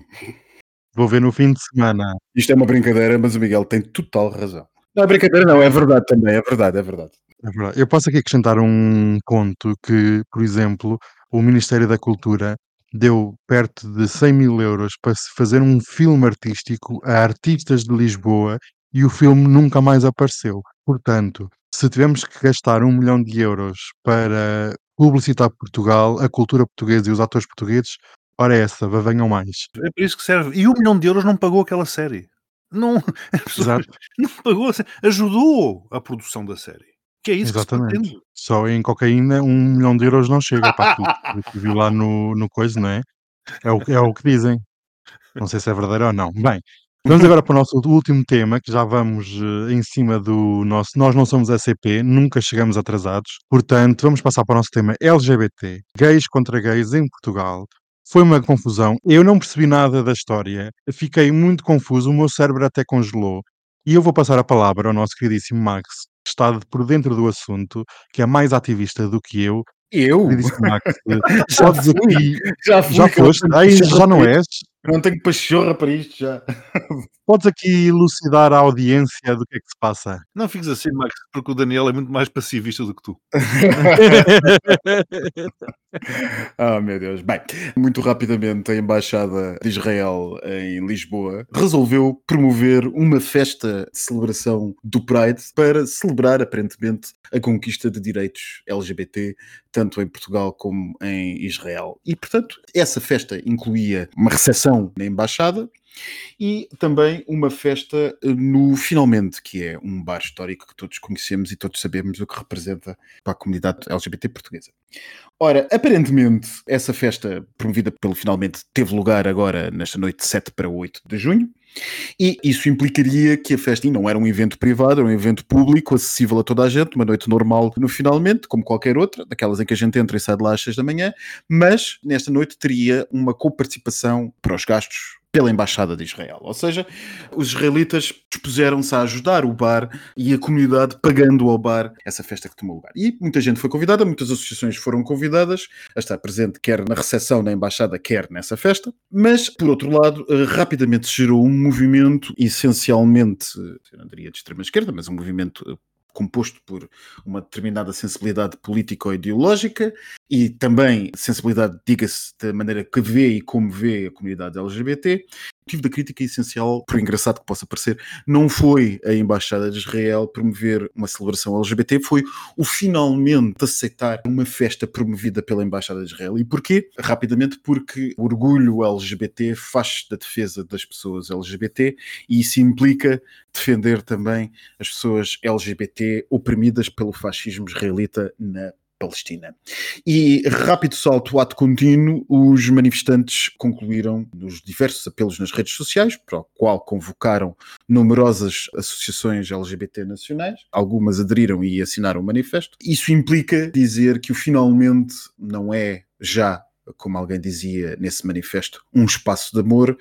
Vou ver no fim de semana. isto é uma brincadeira, mas o Miguel tem total razão. Não é brincadeira, não, é verdade também, é verdade, é verdade. É verdade. Eu posso aqui acrescentar um ponto que, por exemplo, o Ministério da Cultura deu perto de 100 mil euros para se fazer um filme artístico a artistas de Lisboa e o filme nunca mais apareceu. Portanto, se tivermos que gastar um milhão de euros para publicitar Portugal, a cultura portuguesa e os atores portugueses, ora essa, venham mais. É para isso que serve. E um milhão de euros não pagou aquela série. Não, [laughs] não pagou, a sé- ajudou a produção da série. Que é isso que se Exatamente. pretende. Só em cocaína um milhão de euros não chega para aquilo que [laughs] vi lá no, no coisa, não é? É o, é o que dizem. Não sei se é verdadeiro ou não. Bem, vamos agora para o nosso último tema, que já vamos eh, em cima do nosso. Nós não somos SCP, nunca chegamos atrasados. Portanto, vamos passar para o nosso tema LGBT. Gays contra gays em Portugal. Foi uma confusão. Eu não percebi nada da história. Fiquei muito confuso. O meu cérebro até congelou. E eu vou passar a palavra ao nosso queridíssimo Max, que está por dentro do assunto, que é mais ativista do que eu. Eu? Queridíssimo Max, [laughs] Já fui, já fui, Já foste? Ai, já não és? Eu não tenho pachorra para isto já. [laughs] Podes aqui elucidar a audiência do que é que se passa? Não fiques assim, Max, porque o Daniel é muito mais pacifista do que tu. [laughs] Ah, meu Deus. Bem, muito rapidamente, a Embaixada de Israel em Lisboa resolveu promover uma festa de celebração do Pride para celebrar, aparentemente, a conquista de direitos LGBT, tanto em Portugal como em Israel. E, portanto, essa festa incluía uma recepção na Embaixada. E também uma festa eh, no Finalmente, que é um bar histórico que todos conhecemos e todos sabemos o que representa para a comunidade LGBT portuguesa. Ora, aparentemente, essa festa promovida pelo Finalmente teve lugar agora nesta noite de 7 para 8 de junho. E isso implicaria que a festa não era um evento privado, era um evento público, acessível a toda a gente, uma noite normal no finalmente, como qualquer outra, daquelas em que a gente entra e sai de lá às 6 da manhã, mas nesta noite teria uma coparticipação para os gastos pela Embaixada de Israel. Ou seja, os israelitas dispuseram-se a ajudar o bar e a comunidade pagando ao bar essa festa que tomou lugar. E muita gente foi convidada, muitas associações foram convidadas a estar presente quer na recepção na Embaixada, quer nessa festa. Mas, por outro lado, eh, rapidamente se gerou um movimento essencialmente, eu não diria de extrema-esquerda, mas um movimento eh, composto por uma determinada sensibilidade político-ideológica e também sensibilidade, diga-se, da maneira que vê e como vê a comunidade LGBT. O motivo da crítica essencial, por engraçado que possa parecer, não foi a Embaixada de Israel promover uma celebração LGBT, foi o finalmente aceitar uma festa promovida pela Embaixada de Israel. E porquê? Rapidamente porque o orgulho LGBT faz da defesa das pessoas LGBT e isso implica defender também as pessoas LGBT oprimidas pelo fascismo israelita na Palestina. E rápido salto, ato contínuo, os manifestantes concluíram nos diversos apelos nas redes sociais, para o qual convocaram numerosas associações LGBT nacionais, algumas aderiram e assinaram o manifesto. Isso implica dizer que o finalmente não é já como alguém dizia nesse manifesto, um espaço de amor,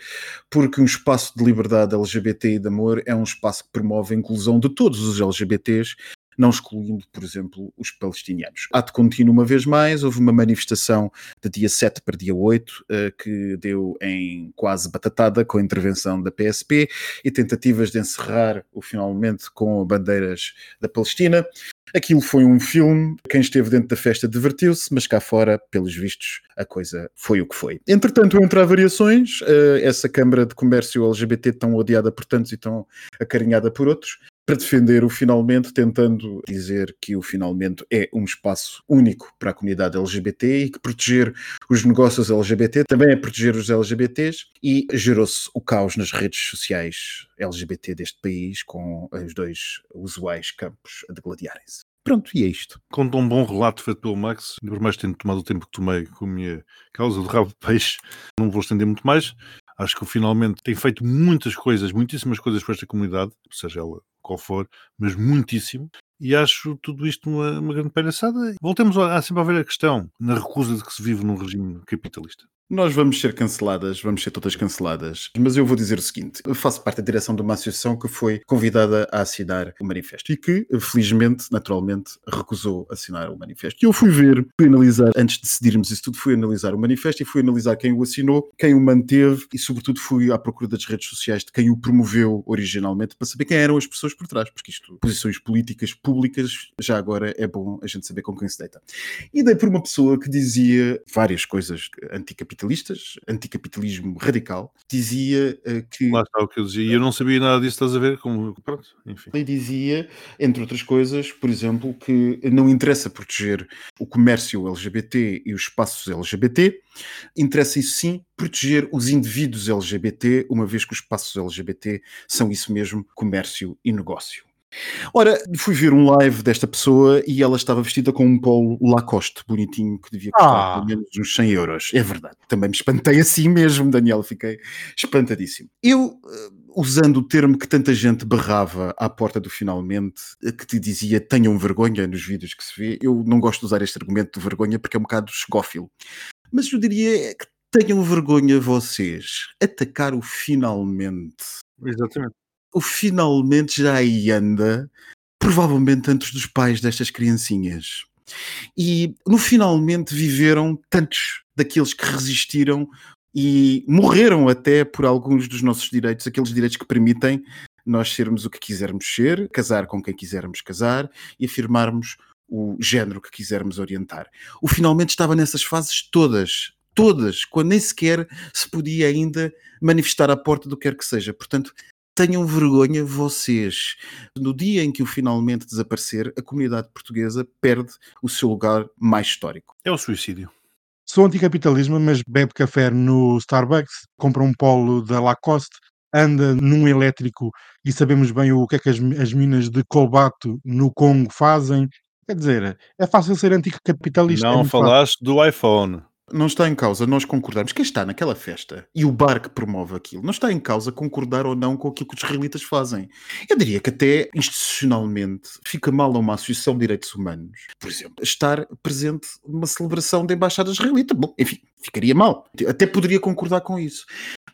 porque um espaço de liberdade LGBT e de amor é um espaço que promove a inclusão de todos os LGBTs não excluindo, por exemplo, os palestinianos. Ato contínuo, uma vez mais, houve uma manifestação de dia 7 para dia 8, eh, que deu em quase batatada com a intervenção da PSP e tentativas de encerrar o finalmente com bandeiras da Palestina. Aquilo foi um filme, quem esteve dentro da festa divertiu-se, mas cá fora, pelos vistos, a coisa foi o que foi. Entretanto, entre há variações, eh, essa Câmara de Comércio LGBT tão odiada por tantos e tão acarinhada por outros, para defender o Finalmente, tentando dizer que o Finalmente é um espaço único para a comunidade LGBT e que proteger os negócios LGBT também é proteger os LGBTs e gerou-se o caos nas redes sociais LGBT deste país com os dois usuais campos a degladiarem-se. Pronto, e é isto. Com um bom relato feito pelo Max, por mais tendo tomado o tempo que tomei com a minha causa do rabo de peixe, não vou estender muito mais. Acho que finalmente tem feito muitas coisas, muitíssimas coisas para esta comunidade, seja ela qual for, mas muitíssimo. E acho tudo isto uma, uma grande palhaçada. Voltemos a, a sempre a ver a questão na recusa de que se vive num regime capitalista. Nós vamos ser canceladas, vamos ser todas canceladas, mas eu vou dizer o seguinte: eu faço parte da direção de uma associação que foi convidada a assinar o manifesto e que, felizmente, naturalmente, recusou assinar o manifesto. E eu fui ver, fui analisar, antes de decidirmos isso tudo, fui analisar o manifesto e fui analisar quem o assinou, quem o manteve e, sobretudo, fui à procura das redes sociais de quem o promoveu originalmente para saber quem eram as pessoas por trás, porque isto, posições políticas públicas, já agora é bom a gente saber com quem se deita. E dei por uma pessoa que dizia várias coisas anticapitalistas anticapitalismo radical, dizia uh, que. Lá está o que eu dizia, e eu não sabia nada disso, estás a ver? Como, pronto, enfim. Ele dizia, entre outras coisas, por exemplo, que não interessa proteger o comércio LGBT e os espaços LGBT, interessa isso sim proteger os indivíduos LGBT, uma vez que os espaços LGBT são isso mesmo, comércio e negócio. Ora, fui ver um live desta pessoa e ela estava vestida com um polo Lacoste bonitinho que devia custar ah. pelo menos uns 100 euros. É verdade. Também me espantei assim mesmo, Daniel. Fiquei espantadíssimo. Eu, eh, usando o termo que tanta gente berrava à porta do finalmente, eh, que te dizia tenham vergonha nos vídeos que se vê, eu não gosto de usar este argumento de vergonha porque é um bocado esgófilo. Mas eu diria que tenham vergonha vocês atacar o finalmente. Exatamente o finalmente já aí anda, provavelmente antes dos pais destas criancinhas. E no finalmente viveram tantos daqueles que resistiram e morreram até por alguns dos nossos direitos, aqueles direitos que permitem nós sermos o que quisermos ser, casar com quem quisermos casar e afirmarmos o género que quisermos orientar. O finalmente estava nessas fases todas, todas, quando nem sequer se podia ainda manifestar à porta do que quer que seja. Portanto, tenham vergonha vocês. No dia em que o finalmente desaparecer, a comunidade portuguesa perde o seu lugar mais histórico. É o suicídio. Sou anticapitalismo, mas bebe café no Starbucks, compra um polo da Lacoste, anda num elétrico e sabemos bem o que é que as, as minas de cobalto no Congo fazem. Quer dizer, é fácil ser anticapitalista. Não é falaste fácil. do iPhone não está em causa nós concordarmos. Quem está naquela festa e o bar que promove aquilo, não está em causa concordar ou não com aquilo que os israelitas fazem. Eu diria que até institucionalmente fica mal a uma associação de direitos humanos, por exemplo, estar presente numa celebração da embaixada israelita. Bom, enfim, ficaria mal. Até poderia concordar com isso.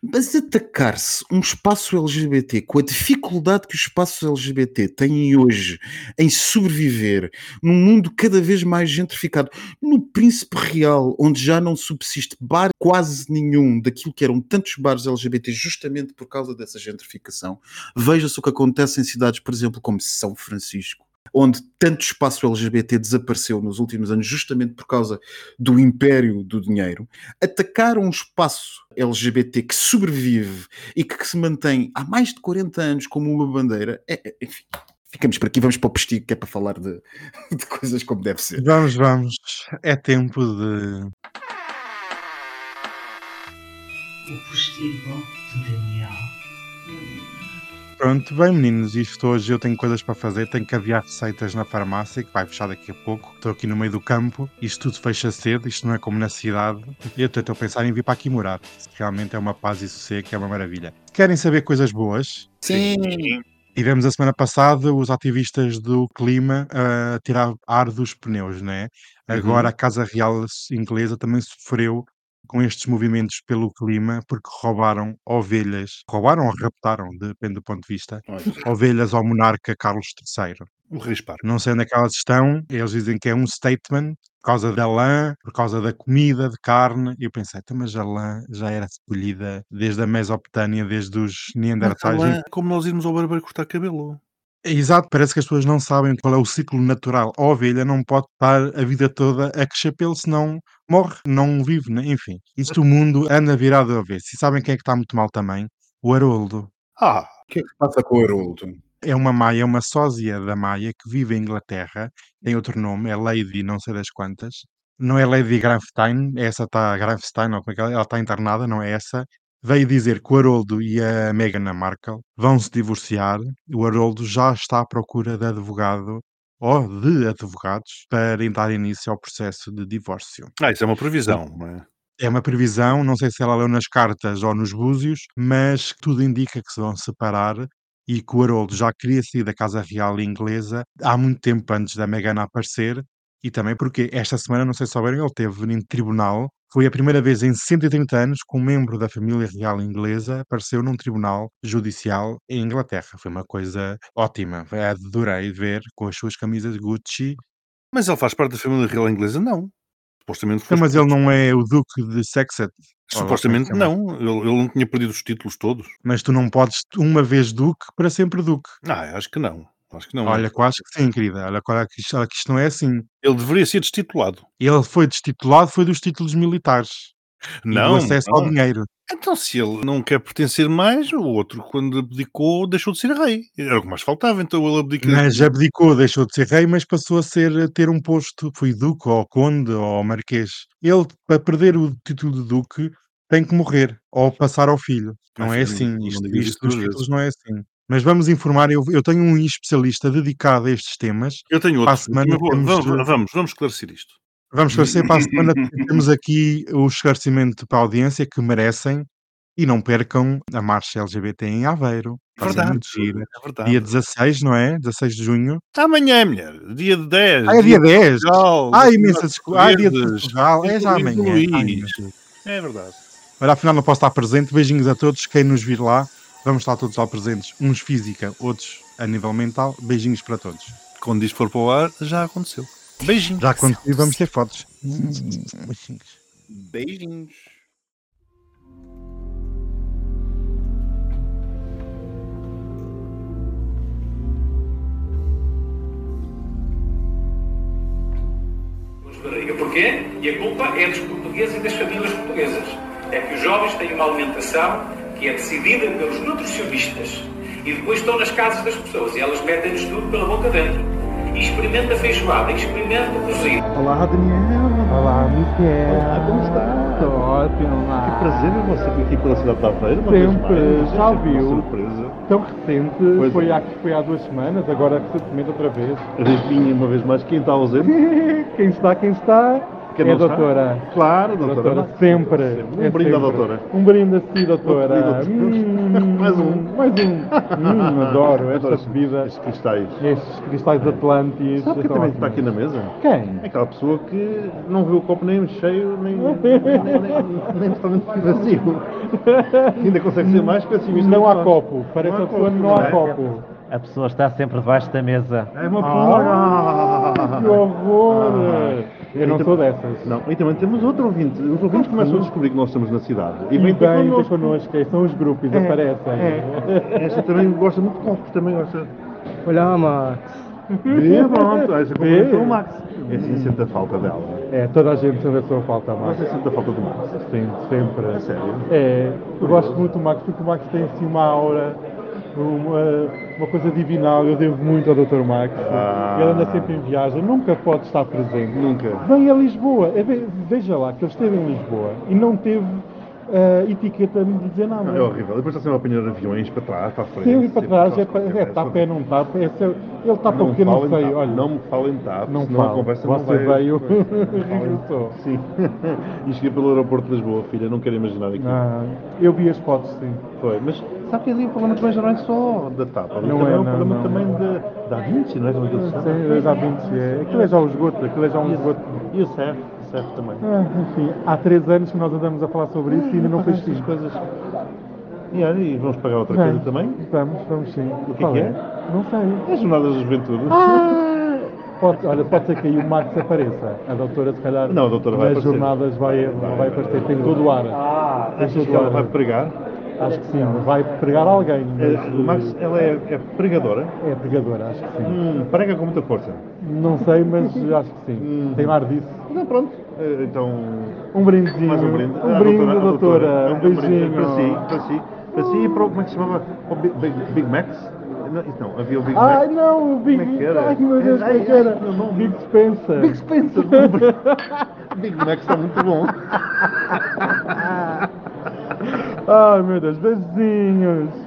Mas atacar-se um espaço LGBT com a dificuldade que os espaços LGBT têm hoje em sobreviver num mundo cada vez mais gentrificado, no Príncipe Real, onde já não subsiste bar quase nenhum daquilo que eram tantos bares LGBT justamente por causa dessa gentrificação, veja-se o que acontece em cidades, por exemplo, como São Francisco onde tanto espaço LGBT desapareceu nos últimos anos justamente por causa do império do dinheiro, atacar um espaço LGBT que sobrevive e que se mantém há mais de 40 anos como uma bandeira, é, é, enfim, ficamos por aqui, vamos para o postigo que é para falar de, [laughs] de coisas como deve ser. Vamos, vamos, é tempo de... O postigo de Daniel. Pronto, bem meninos, isto hoje eu tenho coisas para fazer, tenho que aviar receitas na farmácia, que vai fechar daqui a pouco. Estou aqui no meio do campo, isto tudo fecha cedo, isto não é como na cidade. Eu estou a pensar em vir para aqui morar. Realmente é uma paz e sossego, que é uma maravilha. Querem saber coisas boas? Sim! Tivemos a semana passada os ativistas do clima a tirar ar dos pneus, né? Agora uhum. a Casa Real inglesa também sofreu com estes movimentos pelo clima, porque roubaram ovelhas, roubaram ou raptaram, depende do ponto de vista, ovelhas ao monarca Carlos III. O rei Esparta. Não sei onde é que elas estão, eles dizem que é um statement por causa da lã, por causa da comida, de carne. E eu pensei, "Então, mas a lã já era recolhida desde a Mesopotâmia, desde os Mas Neandertais. lá é como nós irmos ao barbeiro cortar cabelo. É Exato, parece que as pessoas não sabem qual é o ciclo natural. A ovelha não pode estar a vida toda a crescer pelo, senão morre, não vive, né? enfim. Isto o mundo anda virado ao avesso. E sabem quem é que está muito mal também? O Haroldo. Ah, O que é que passa com o Haroldo? É uma maia, uma sósia da maia que vive em Inglaterra, tem outro nome, é Lady não sei das quantas. Não é Lady Granfstein, essa está Granfstein, ou como é que ela ela está internada, não é essa. Veio dizer que o Haroldo e a Meghan Markle vão se divorciar. O Haroldo já está à procura de advogado ou de advogados para dar início ao processo de divórcio. ah, isso é uma previsão, não é? É uma previsão, não sei se ela leu nas cartas ou nos búzios, mas tudo indica que se vão separar e que o Haroldo já queria sair da Casa Real inglesa há muito tempo antes da Meghan aparecer e também porque esta semana, não sei se souberam, ele teve em tribunal. Foi a primeira vez em 130 anos que um membro da família real inglesa apareceu num tribunal judicial em Inglaterra. Foi uma coisa ótima. Adorei ver com as suas camisas Gucci. Mas ele faz parte da família real inglesa? Não. Supostamente foste- mas ele não é o Duque de Sexet. Que Supostamente não. Ele, ele não tinha perdido os títulos todos. Mas tu não podes, uma vez Duque, para sempre Duque. Ah, acho que não. Acho que não. Olha, que eu acho que sim, querida. Olha, olha que isto, olha que isto não é assim. Ele deveria ser destitulado. Ele foi destitulado, foi dos títulos militares. e do Não. acesso ao não. dinheiro. Então, se ele não quer pertencer mais, o outro, quando abdicou, deixou de ser rei. Era o que mais faltava. Então ele abdica. Mas abdicou, deixou de ser rei, mas passou a ser, a ter um posto. Foi duque, ou conde, ou marquês. Ele, para perder o título de duque, tem que morrer, ou passar ao filho. Não é assim. não Isto, digas isto isso dos títulos não é assim. Mas vamos informar, eu, eu tenho um especialista dedicado a estes temas. Eu tenho outro. semana vou- vamos, vamos, vamos esclarecer isto. Vamos esclarecer para a semana. [laughs] Temos aqui o esclarecimento para a audiência que merecem e não percam a marcha LGBT em Aveiro. Ser Verdade. É verdade. Dia 16, não é? 16 de junho. Amanhã, mulher. Dia de 10. Ah, é dia 10. Portugal, dia imensa de desculpa. Ai, dia de. Portugal. É já Dia amanhã. Ai. É verdade. Olha, afinal não posso estar presente. Beijinhos a todos. Quem nos vir lá, vamos estar todos lá presentes. Uns física, outros a nível mental. Beijinhos para todos. Quando isto for para o ar, já aconteceu. Beijinhos. Já aconteceu, vamos ter fotos. Beijinhos. Beijinhos. Barriga. Porquê? E a culpa é dos portugueses e das famílias portuguesas. É que os jovens têm uma alimentação que é decidida pelos nutricionistas e depois estão nas casas das pessoas e elas metem-nos tudo pela boca dentro. E experimenta a feijoada, experimenta o cozido. Olá, Daniel. Olá, Miquel. Olá, como está? Estou ótimo, Que lá. prazer ver você aqui pela cidade de Aveiro. uma vez Sempre, mais. já viu. surpresa. Tão recente, Pois foi, é. há, foi há duas semanas, agora recentemente outra vez. Adivinha uma vez mais quem está ausente? [laughs] quem está, quem está, Quem é doutora. Claro, doutora. Doutora, sempre. Um é brinde à sempre. doutora. Um brinde a si, doutora. Um. Hum, [laughs] Mais um. Mais um. Hum, adoro [laughs] esta bebida. Estes cristais. Estes cristais Atlantis. Sabe quem também está aqui na mesa? Quem? Aquela pessoa que não viu o copo nem cheio, nem, nem, nem, nem totalmente vazio. [laughs] Ainda consegue ser mais pessimista. Não há que nós. copo. Parece Não há a pessoa não há é? copo. A pessoa está sempre debaixo da mesa. É uma Ah, porra! que horror! Eu não sou dessas. Não, e também temos outro ouvinte. Os ouvintes começam a descobrir que nós estamos na cidade. E vêm ter connosco. connosco, são os grupos, É, aparecem. É. Esta também gosta muito de copos, também gosta. Olha, Max. E pronto, essa conversa o Max. É assim, sente a falta dela. É, toda a gente sente a sua falta, Max. Você sente a falta do Max. Sim, sempre. É sério? É, eu gosto muito do Max porque o Max tem assim uma aura, uma, uma coisa divinal. Eu devo muito ao Dr. Max. Ah. Ele anda sempre em viagem, nunca pode estar presente. Nunca. Vem a Lisboa, É, ve- veja lá que ele esteve em Lisboa e não teve ah, etiqueta de dizer nada. É horrível. Depois está sempre a apanhar aviões para trás, para a frente. Sim, e para trás, é, para, é tapa, é não tapa, é, ele tapa Não porque não falem sei, olha. Não me falem TAP, Não senão a falo. conversa não Você vai... veio- [laughs] não [laughs] regressou. Sim. e cheguei pelo aeroporto de Lisboa, filha, não quero imaginar aquilo. Ah, eu vi as fotos, sim. Foi, mas sabe que ali o problema também já não é só da TAP, ali Não também é, é um não, problema não. também da, da Da Vinci, não é? Como é que já 20 é. Aquilo é já o esgoto, aquilo é já um esgoto. E o CEF? Serve também. Ah, enfim, há três anos que nós andamos a falar sobre isso e ainda não fez fim. coisas. E olha, e vamos pagar outra Vamos. coisa também? Vamos, vamos sim. O que Qual que é? é? Não sei. As jornadas da juventude. Ah! Pode, olha, pode ser que aí o Max apareça. A doutora, se calhar, Não, a doutora vai nas aparecer. jornadas vai, vai aparecer. Tem todo o ar. Ah, Tem achas todo que o ela ar. vai pregar? Acho que sim. Vai pregar alguém. Eh, Mas, Max, ela é, é pregadora? é pregadora, acho que sim. Hum, prega com muita força. Não sei, mas acho que sim. Hum. Tem ar disso. Então pronto. Eh, Então, Um brindezinho. mais um brinde. Um Ah, brinde, a doutora. Um Um beijinho. Para si, para si. Para si e para o, como é que se chamava? O Big, Big, Big Max? Não, não, havia o Big Ai Mac. não, o Big Como é que era? Ai meu Deus, como é que Ai, era? ai, meu nome. Big Spencer. Big Spencer. [laughs] Big Mac está muito bom. [laughs] Ai meu Deus, beijinhos.